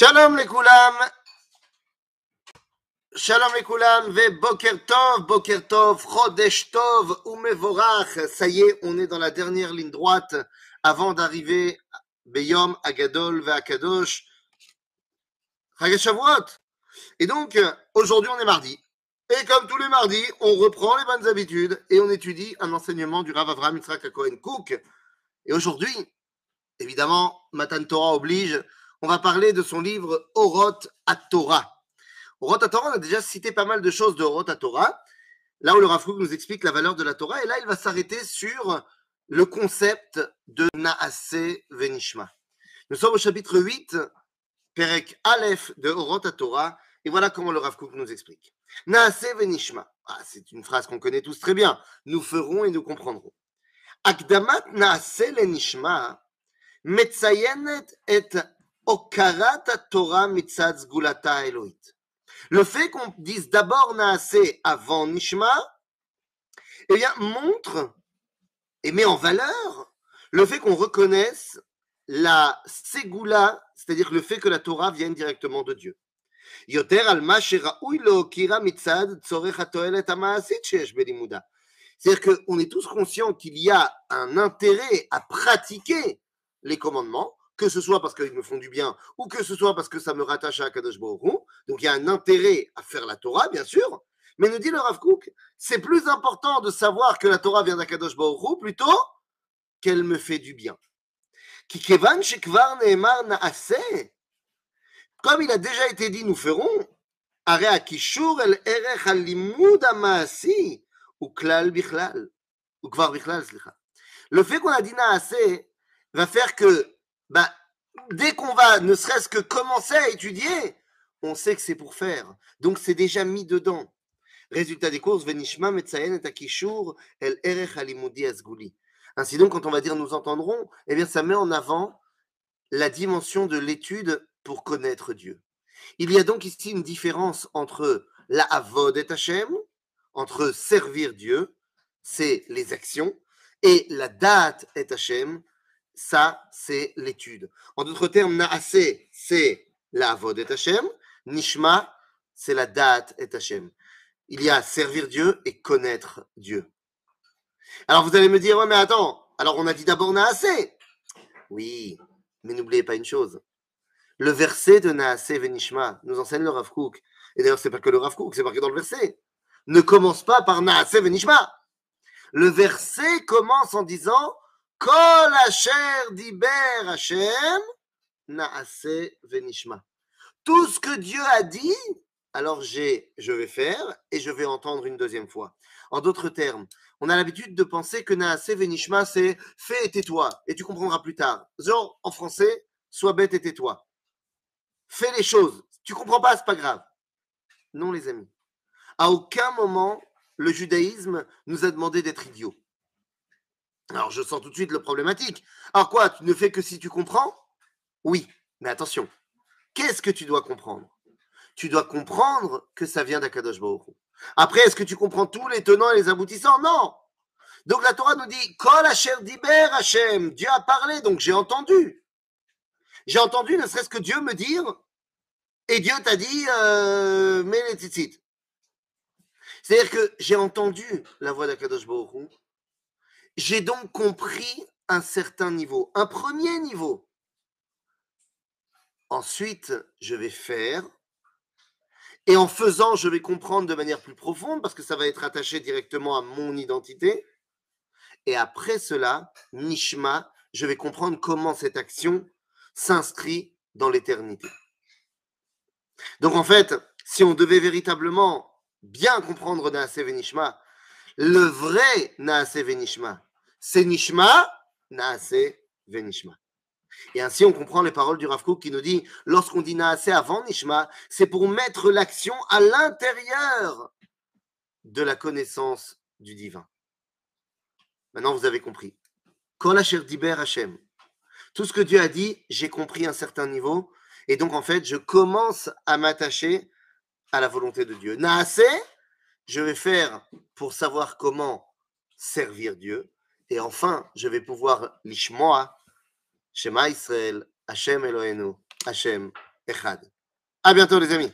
Shalom les koulam. Shalom les koulam. Ve boker tov, boker tov, tov, umevorach. Ça y est, on est dans la dernière ligne droite avant d'arriver Beyom, Agadol, Ve Akadosh. Et donc, aujourd'hui, on est mardi. Et comme tous les mardis, on reprend les bonnes habitudes et on étudie un enseignement du Rav Avraham Yitzhak Cohen Cook. Et aujourd'hui, évidemment, Matan Torah oblige, on va parler de son livre Oroth à Torah. Oroth à Torah, on a déjà cité pas mal de choses de Oroth à Torah. Là où le Rav Kook nous explique la valeur de la Torah, et là, il va s'arrêter sur le concept de Naase Venishma. Nous sommes au chapitre 8, Perek Aleph de Oroth à Torah, et voilà comment le Rav nous explique. Naase Venishma. Ah, c'est une phrase qu'on connaît tous très bien. Nous ferons et nous comprendrons. Akdamat Naase Lenishma metzayenet et Torah mitzad Le fait qu'on dise d'abord Naasé avant Nishma, eh bien, montre et met en valeur le fait qu'on reconnaisse la Segula, c'est-à-dire le fait que la Torah vienne directement de Dieu. C'est-à-dire qu'on est tous conscients qu'il y a un intérêt à pratiquer les commandements, que ce soit parce qu'ils me font du bien ou que ce soit parce que ça me rattache à Kadosh Baruch. Donc il y a un intérêt à faire la Torah, bien sûr. Mais nous dit le Rav Kook, c'est plus important de savoir que la Torah vient d'Akadosh Baruch plutôt qu'elle me fait du bien. Comme il a déjà été dit, nous ferons. Le fait qu'on a dit naase va faire que, bah, dès qu'on va ne serait-ce que commencer à étudier, on sait que c'est pour faire. Donc c'est déjà mis dedans. Résultat des courses, venishma metzayen et akishur el erech halimudi asguli. Ainsi donc, quand on va dire nous entendrons, eh bien, ça met en avant la dimension de l'étude pour connaître Dieu. Il y a donc ici une différence entre la avod et Hachem, entre servir Dieu, c'est les actions, et la date et Hachem, ça c'est l'étude. En d'autres termes, Naase, c'est la avod et Hachem, Nishma, c'est la date et Hachem. Il y a servir Dieu et connaître Dieu. Alors vous allez me dire, ouais mais attends, alors on a dit d'abord Naase. Oui, mais n'oubliez pas une chose, le verset de Naase Venishma nous enseigne le Rav Kook. Et d'ailleurs, c'est pas que le Rav Kook, c'est marqué dans le verset. Ne commence pas par Naase Venishma. Le verset commence en disant Tout ce que Dieu a dit, alors j'ai, je vais faire et je vais entendre une deuxième fois. En d'autres termes, on a l'habitude de penser que Naase Venishma, c'est fais et tais-toi, et tu comprendras plus tard. Genre, en français, sois bête et tais-toi. Fais les choses. Tu comprends pas, c'est pas grave. Non, les amis. À aucun moment, le judaïsme nous a demandé d'être idiots. Alors, je sens tout de suite le problématique. Alors quoi, tu ne fais que si tu comprends? Oui, mais attention. Qu'est-ce que tu dois comprendre? Tu dois comprendre que ça vient d'Akadosh Baruch. Après, est-ce que tu comprends tous les tenants et les aboutissants? Non. Donc la Torah nous dit Kol Asher Diber Hashem. Dieu a parlé, donc j'ai entendu. J'ai entendu ne serait-ce que Dieu me dire et Dieu t'a dit euh, mets les. C'est-à-dire que j'ai entendu la voix d'Akadosh Baruch. J'ai donc compris un certain niveau, un premier niveau. Ensuite, je vais faire. Et en faisant, je vais comprendre de manière plus profonde parce que ça va être attaché directement à mon identité. Et après cela, Nishma, je vais comprendre comment cette action s'inscrit dans l'éternité. Donc en fait, si on devait véritablement bien comprendre Naase Venishma, le vrai Naase Venishma, c'est Nishma, Naase Venishma. Et ainsi, on comprend les paroles du Rav Kook qui nous dit lorsqu'on dit Naase avant Nishma, c'est pour mettre l'action à l'intérieur de la connaissance du divin. Maintenant, vous avez compris. Hashem. Tout ce que Dieu a dit, j'ai compris un certain niveau. Et donc, en fait, je commence à m'attacher à la volonté de Dieu. Naase, je vais faire pour savoir comment servir Dieu. Et enfin, je vais pouvoir l'ishmoa, Shema Israël, Hashem Eloheinu, Hashem Echad. À bientôt les amis.